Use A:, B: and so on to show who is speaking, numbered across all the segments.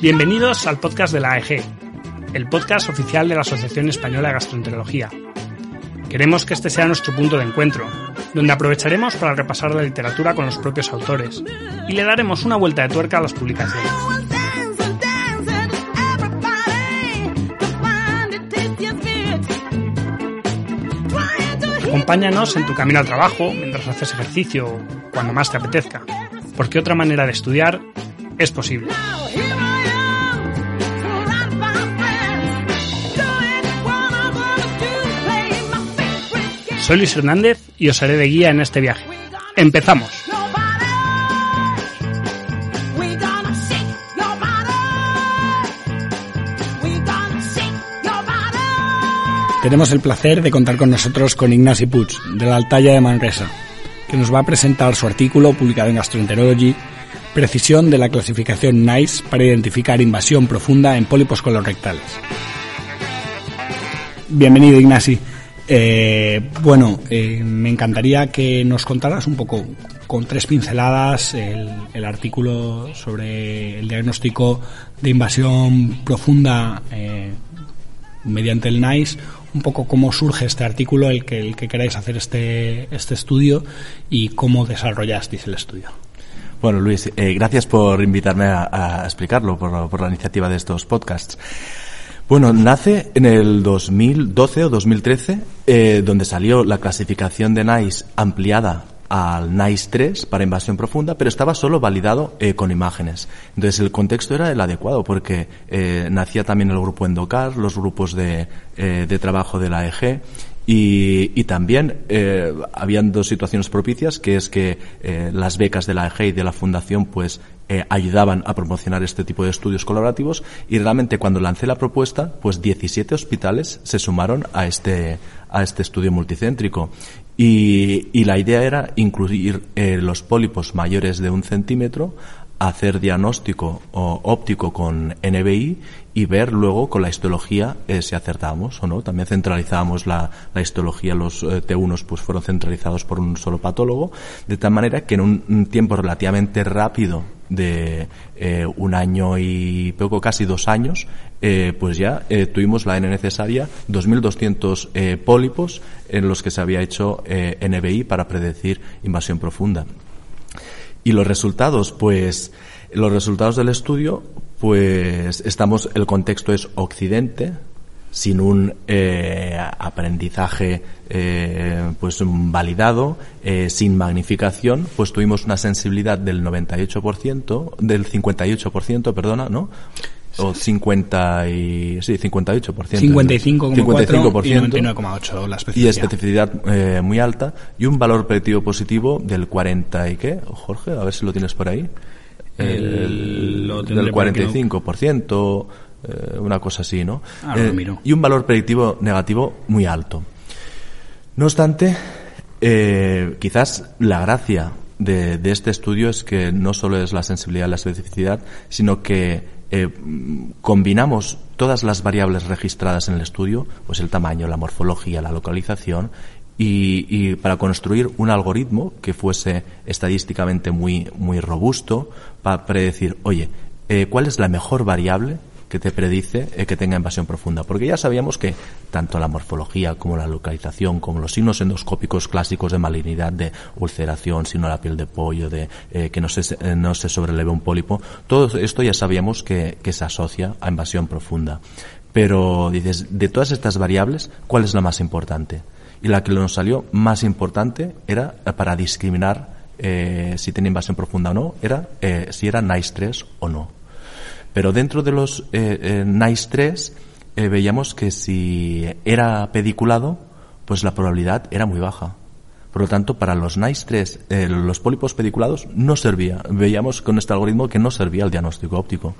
A: Bienvenidos al podcast de la AEG, el podcast oficial de la Asociación Española de Gastroenterología. Queremos que este sea nuestro punto de encuentro, donde aprovecharemos para repasar la literatura con los propios autores y le daremos una vuelta de tuerca a las publicaciones. Acompáñanos en tu camino al trabajo, mientras haces ejercicio o cuando más te apetezca, porque otra manera de estudiar es posible. Soy Luis Hernández y os haré de guía en este viaje. ¡Empezamos! Tenemos el placer de contar con nosotros con Ignasi Puig, de la Altaya de Manresa, que nos va a presentar su artículo publicado en Gastroenterology, Precisión de la clasificación NICE para identificar invasión profunda en pólipos colorectales. Bienvenido, Ignasi. Eh, bueno, eh, me encantaría que nos contaras un poco, con tres pinceladas, el, artículo sobre el diagnóstico de invasión profunda eh, mediante el NICE, un poco cómo surge este artículo, el que, queráis hacer este, este estudio y cómo desarrollasteis el estudio.
B: Bueno, Luis, gracias por invitarme a, a explicarlo, por, por la iniciativa de estos podcasts. Bueno, nace en el 2012 o 2013, eh, donde salió la clasificación de NICE ampliada al NICE 3 para invasión profunda, pero estaba solo validado eh, con imágenes. Entonces el contexto era el adecuado porque eh, nacía también el grupo Endocar, los grupos de, eh, de trabajo de la EG y, y también eh, habían dos situaciones propicias, que es que eh, las becas de la EG y de la Fundación pues eh, ayudaban a promocionar este tipo de estudios colaborativos y realmente cuando lancé la propuesta, pues 17 hospitales se sumaron a este, a este estudio multicéntrico. Y, y la idea era incluir eh, los pólipos mayores de un centímetro hacer diagnóstico óptico con NBI y ver luego con la histología eh, si acertábamos o no. También centralizábamos la, la histología, los eh, T1 pues fueron centralizados por un solo patólogo, de tal manera que en un, tiempo relativamente rápido de eh, un año y poco, casi dos años, pues ya tuvimos la N necesaria, 2.200 eh, pólipos en los que se había hecho NBI para predecir invasión profunda. Y los resultados, pues, los resultados del estudio, pues, estamos, el contexto es Occidente, sin un eh, aprendizaje eh, pues validado, eh, sin magnificación, pues tuvimos una sensibilidad del 98%, del 58%, perdona, ¿no? O 50 y, sí, 58%.
A: 55,4 y
B: 55%.
A: 99,8 la
B: y
A: especificidad.
B: especificidad eh, muy alta y un valor predictivo positivo del 40 y qué, Jorge, a ver si lo tienes por ahí.
A: El- tendré
B: del
A: por aquí, ¿no?
B: 45%, eh, una cosa así, ¿no?
A: Lo
B: Eh,
A: miro.
B: y un valor predictivo negativo muy alto. No obstante, eh, quizás la gracia de, de este estudio es que no solo es la sensibilidad y la especificidad, sino que eh, combinamos todas las variables registradas en el estudio, pues el tamaño, la morfología, la localización, y, para construir un algoritmo que fuese estadísticamente muy, muy robusto para predecir, oye, eh, ¿cuál es la mejor variable que te predice eh, que tenga invasión profunda. Porque ya sabíamos que tanto la morfología como la localización, como los signos endoscópicos clásicos de malignidad, de ulceración, sino la piel de pollo, de eh, que no se, no se sobreleve un pólipo, todo esto ya sabíamos que se asocia a invasión profunda. Pero dices, de todas estas variables, ¿cuál es la más importante? Y la que nos salió más importante era eh, para discriminar eh, si tenía invasión profunda o no, era eh, si era NICE 3 o no. Pero dentro de los NICE 3 eh, veíamos que si era pediculado, pues la probabilidad era muy baja. Por lo tanto, para los NICE 3, eh, los pólipos pediculados no servía. Veíamos con este algoritmo que no servía el diagnóstico óptico.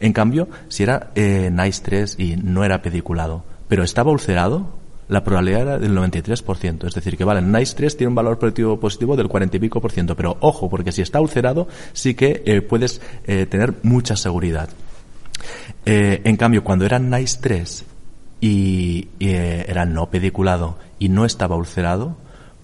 B: En cambio, si era NICE 3 y no era pediculado, pero estaba ulcerado, la probabilidad era del 93%. Es decir, que vale, NICE 3 tiene un valor predictivo positivo del 40 y pico por ciento. Pero ojo, porque si está ulcerado, sí que eh, puedes eh, tener mucha seguridad. Eh, en cambio, cuando era NICE 3 y, era no pediculado y no estaba ulcerado,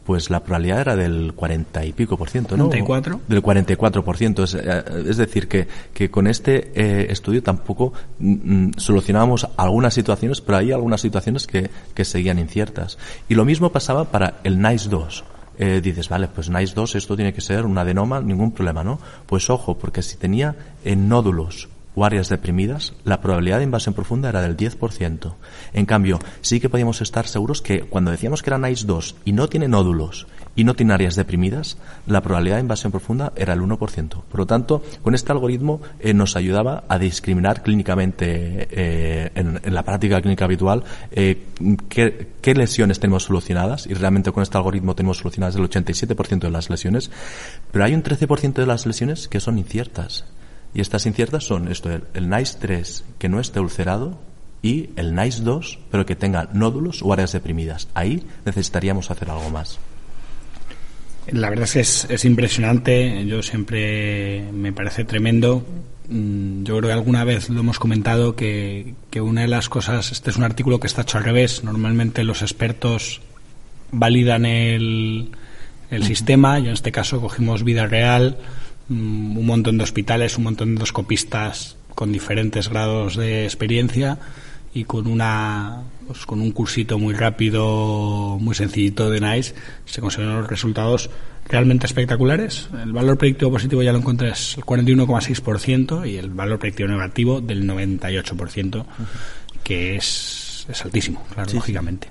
B: pues la probabilidad era del 40 y pico por ciento, ¿no?
A: 44.
B: Del 44 por ciento. Es, eh, es decir, que, que con este eh, estudio tampoco mm, mm, solucionábamos algunas situaciones, pero hay algunas situaciones que, que seguían inciertas. Y lo mismo pasaba para el NICE 2. Eh, dices, vale, pues NICE 2 esto tiene que ser un adenoma, ningún problema, ¿no? Pues ojo, porque si tenía eh, nódulos o áreas deprimidas, la probabilidad de invasión profunda era del 10%. En cambio, sí que podíamos estar seguros que cuando decíamos que era NICE 2 y no tiene nódulos y no tiene áreas deprimidas, la probabilidad de invasión profunda era el 1%. Por lo tanto, con este algoritmo eh, nos ayudaba a discriminar clínicamente eh, en, la práctica clínica habitual eh, qué, qué, lesiones tenemos solucionadas y realmente con este algoritmo tenemos solucionadas el 87% de las lesiones, pero hay un 13% de las lesiones que son inciertas. Y estas inciertas son esto, el, el NICE 3 que no esté ulcerado y el NICE 2 pero que tenga nódulos o áreas deprimidas. Ahí necesitaríamos hacer algo más.
A: La verdad es que es, es impresionante, yo siempre me parece tremendo. Mm, Yo creo que alguna vez lo hemos comentado que, que una de las cosas, este es un artículo que está hecho al revés, normalmente los expertos validan el, el sistema y en este caso cogimos vida real, un montón de hospitales, un montón de endoscopistas con diferentes grados de experiencia y con una pues, con un cursito muy rápido, muy sencillito de NICE, se consiguieron los resultados realmente espectaculares. El valor predictivo positivo ya lo encontré es el 41,6% y el valor predictivo negativo del 98%, que es, es altísimo, claro, sí, lógicamente.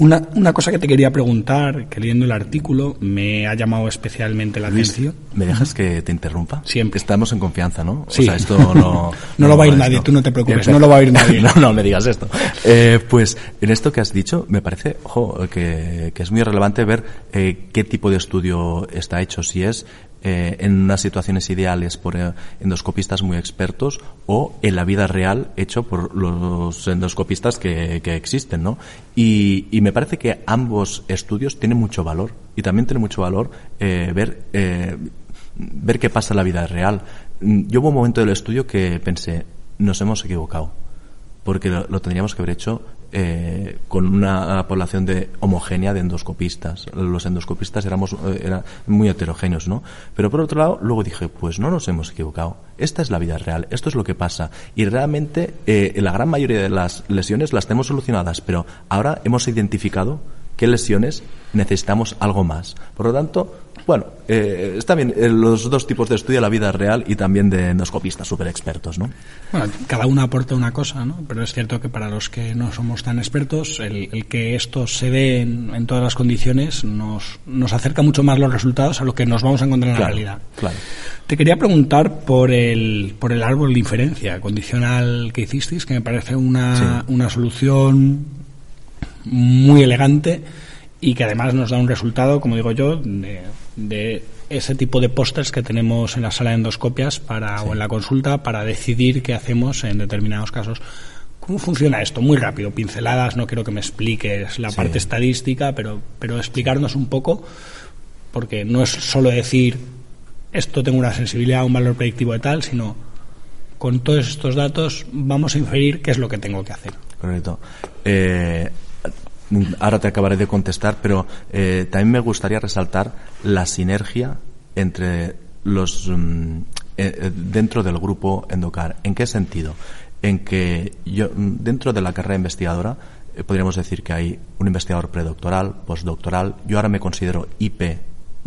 A: Una, una, cosa que te quería preguntar, que leyendo el artículo me ha llamado especialmente la
B: Luis,
A: atención.
B: ¿Me dejas que te interrumpa?
A: Siempre.
B: Estamos en confianza, ¿no?
A: Sí.
B: O sea, esto no...
A: no, no lo va a ir nadie,
B: esto.
A: tú no te preocupes, no lo va a oír nadie.
B: no, no me digas esto. Eh, pues en esto que has dicho, me parece ojo, que, que es muy relevante ver eh, qué tipo de estudio está hecho, si es eh, en unas situaciones ideales por eh, endoscopistas muy expertos o en la vida real hecho por los endoscopistas que, que existen, ¿no? Y, y, me parece que ambos estudios tienen mucho valor y también tiene mucho valor eh, ver eh, ver qué pasa en la vida real. Yo hubo un momento del estudio que pensé, nos hemos equivocado porque lo tendríamos que haber hecho eh, con una población de homogénea de endoscopistas. Los endoscopistas éramos eh, eran muy heterogéneos, ¿no? Pero por otro lado, luego dije, pues no nos hemos equivocado. Esta es la vida real, esto es lo que pasa. Y realmente eh, la gran mayoría de las lesiones las tenemos solucionadas, pero ahora hemos identificado qué lesiones necesitamos algo más. Por lo tanto, bueno, eh, está bien eh, los dos tipos de estudio, la vida real y también de endoscopistas súper expertos, ¿no?
A: Bueno, cada uno aporta una cosa, ¿no? Pero es cierto que para los que no somos tan expertos, el, el que esto se dé en, en, todas las condiciones nos, nos acerca mucho más los resultados a lo que nos vamos a encontrar en
B: claro,
A: la realidad.
B: Claro.
A: Te quería preguntar por el, por el árbol de inferencia condicional que hicisteis, que me parece una, sí. una solución muy elegante y que además nos da un resultado, como digo yo, de, de ese tipo de pósters que tenemos en la sala de endoscopias para, sí. o en la consulta para decidir qué hacemos en determinados casos. ¿Cómo funciona esto? Muy rápido, pinceladas, no quiero que me expliques la sí. parte estadística, pero, pero explicarnos un poco, porque no es solo decir esto tengo una sensibilidad, un valor predictivo de tal, sino con todos estos datos vamos a inferir qué es lo que tengo que hacer.
B: Correcto. Eh, ahora te acabaré de contestar, pero eh, también me gustaría resaltar la sinergia entre los um, eh, dentro del grupo Endocar. ¿En qué sentido? En que yo dentro de la carrera investigadora eh, podríamos decir que hay un investigador predoctoral, postdoctoral. Yo ahora me considero IP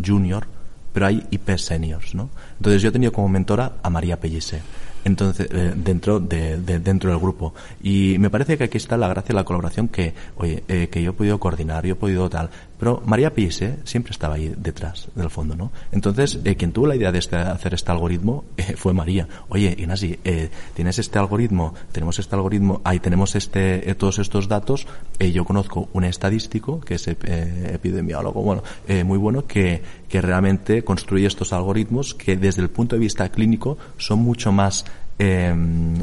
B: junior, pero hay IP seniors, ¿no? Entonces yo he tenido como mentora a María Pellice entonces eh, dentro de, de- dentro del grupo. Y me parece que aquí está la gracia la colaboración que oye eh, que yo he podido coordinar yo he podido tal. Pero María Pise siempre estaba ahí detrás del fondo no entonces eh, quien tuvo la idea de este- hacer este algoritmo eh, fue María. Oye Ignasi eh, tienes este algoritmo tenemos este algoritmo ahí tenemos este eh, todos estos datos. Eh, yo conozco un estadístico que es ep- epidemiólogo bueno eh, muy bueno que que realmente construye estos algoritmos que desde el punto de vista clínico son mucho más eh,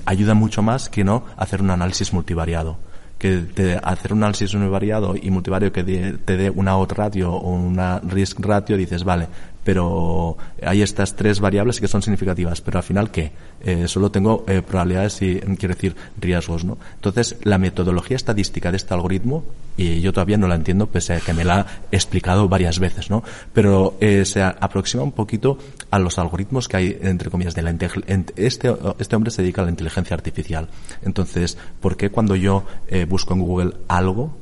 B: ayudan mucho más que no hacer un análisis multivariado. Que te- hacer un análisis univariado y multivariado que de- te dé una odds ratio o una risk ratio dices vale pero hay estas tres variables que son significativas pero al final qué Eh, solo tengo eh, probabilidades y quiero decir riesgos no entonces la metodología estadística de este algoritmo y yo todavía no la entiendo pese a que me la he explicado varias veces no pero eh, se aproxima un poquito a los algoritmos que hay entre comillas de la este este hombre se dedica a la inteligencia artificial. Entonces ¿por qué cuando yo eh, busco en Google algo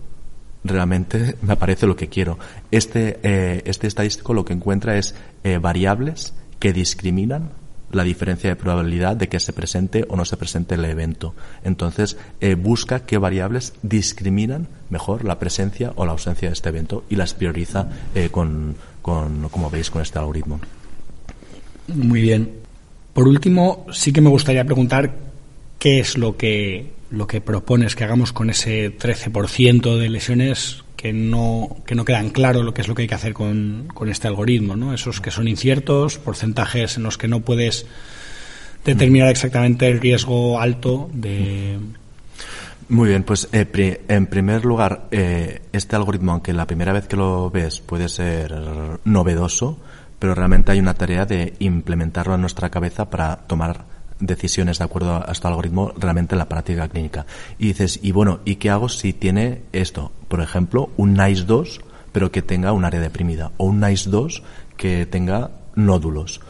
B: realmente me aparece lo que quiero. Este, eh, este estadístico lo que encuentra es eh, variables que discriminan la diferencia de probabilidad de que se presente o no se presente el evento. Entonces, eh, busca qué variables discriminan mejor la presencia o la ausencia de este evento y las prioriza con, con, como veis, con este algoritmo.
A: Muy bien. Por último, sí que me gustaría preguntar qué es lo que lo que propones que hagamos con ese 13% de lesiones que no que no quedan claro lo que es lo que hay que hacer con, con este algoritmo, ¿no? Esos que son inciertos, porcentajes en los que no puedes determinar exactamente el riesgo alto de
B: Muy bien, pues eh, en primer lugar, eh, este algoritmo, aunque la primera vez que lo ves puede ser novedoso, pero realmente hay una tarea de implementarlo en nuestra cabeza para tomar decisiones de acuerdo a este algoritmo realmente en la práctica clínica. Y dices, y bueno, ¿y qué hago si tiene esto? Por ejemplo, un NICE 2, pero que tenga un área deprimida, o un NICE 2 que tenga nódulos.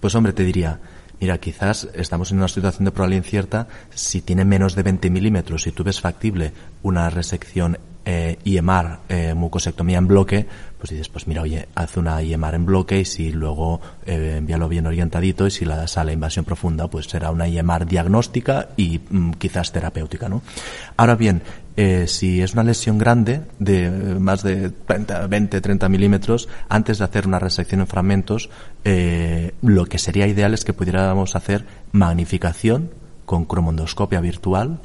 B: Pues hombre, te diría, mira, quizás estamos en una situación de probabilidad incierta, si tiene menos de 20 milímetros, si tú ves factible una resección eh, IMR, eh, mucosectomía en bloque, pues dices, pues mira, oye, haz una IMR en bloque y si luego eh, envíalo bien orientadito y si la sale invasión profunda, pues será una IMR diagnóstica y mm, quizás terapéutica, ¿no? Ahora bien, si es una lesión grande de más de 30, 20, 30 milímetros, antes de hacer una resección en fragmentos, lo que sería ideal es que pudiéramos hacer magnificación con cromondoscopia virtual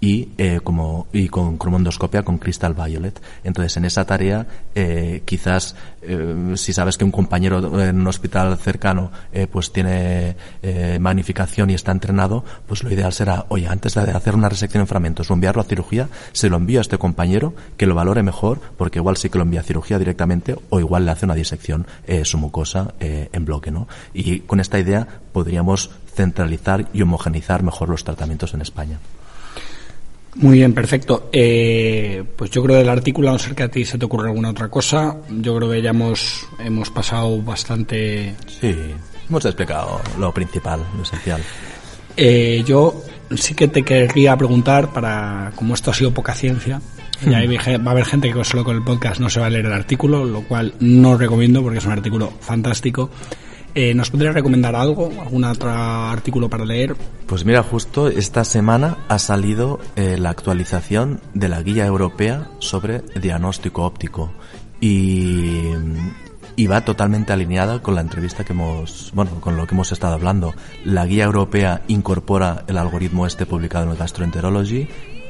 B: y eh, como y con cromondoscopia con crystal violet. Entonces en esa tarea eh, quizás eh, si sabes que un compañero en un hospital cercano eh, pues tiene eh, magnificación y está entrenado pues lo ideal será oye antes de hacer una resección en fragmentos o enviarlo a cirugía se lo envío a este compañero que lo valore mejor porque igual sí que lo envía a cirugía directamente o igual le hace una disección eh, su mucosa eh, en bloque no y con esta idea podríamos centralizar y homogenizar mejor los tratamientos en España
A: Muy bien, perfecto. Eh, pues yo creo del artículo, a no ser que a ti se te ocurra alguna otra cosa, yo creo que ya hemos, hemos pasado bastante.
B: Sí, hemos explicado lo principal, lo esencial.
A: Eh, yo sí que te querría preguntar, para como esto ha sido poca ciencia, y ahí va a haber gente que solo con el podcast no se va a leer el artículo, lo cual no recomiendo porque es un artículo fantástico. Eh, ¿Nos podrías recomendar algo, algún otro artículo para leer?
B: Pues mira, justo esta semana ha salido eh, la actualización de la guía europea sobre diagnóstico óptico y, y va totalmente alineada con la entrevista que hemos, bueno, con lo que hemos estado hablando. La guía europea incorpora el algoritmo este publicado en el Gastroenterology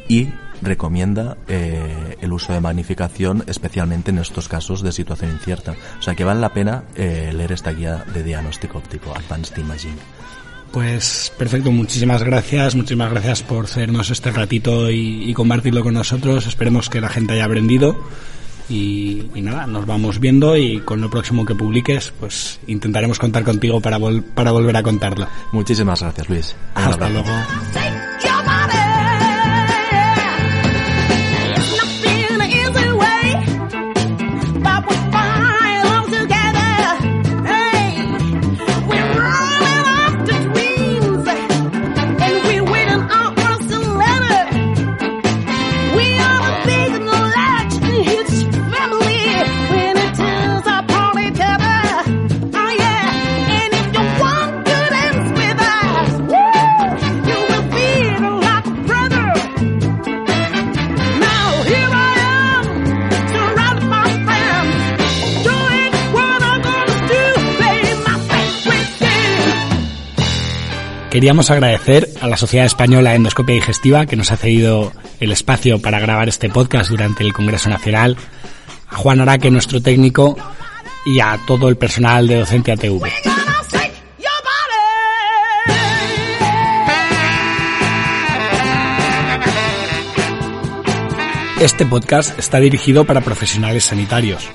B: y recomienda eh, el uso de magnificación especialmente en estos casos de situación incierta. O sea que vale la pena eh, leer esta guía de diagnóstico óptico, Advanced Imaging.
A: Pues perfecto, muchísimas gracias, muchísimas gracias por hacernos este ratito y, y compartirlo con nosotros. Esperemos que la gente haya aprendido y, y nada, nos vamos viendo y con lo próximo que publiques, pues intentaremos contar contigo para, vol- para volver a contarlo.
B: Muchísimas gracias, Luis. Un
A: Hasta
B: abrazo.
A: luego. Queríamos agradecer a la Sociedad Española de Endoscopia Digestiva que nos ha cedido el espacio para grabar este podcast durante el Congreso Nacional, a Juan Araque, nuestro técnico, y a todo el personal de Docente ATV. Este podcast está dirigido para profesionales sanitarios.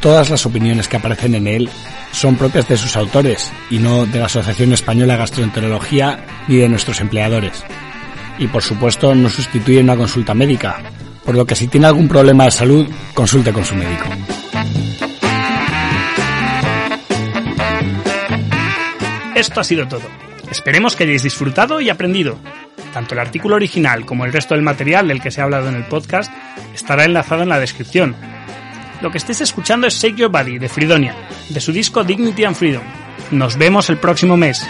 A: Todas las opiniones que aparecen en él son propias de sus autores y no de la Asociación Española de Gastroenterología ni de nuestros empleadores. Y por supuesto no sustituyen una consulta médica, por lo que si tiene algún problema de salud, consulte con su médico.
C: Esto ha sido todo. Esperemos que hayáis disfrutado y aprendido. Tanto el artículo original como el resto del material del que se ha hablado en el podcast estará enlazado en la descripción. Lo que estéis escuchando es Shake Your Body de Fridonia, de su disco Dignity and Freedom. Nos vemos el próximo mes.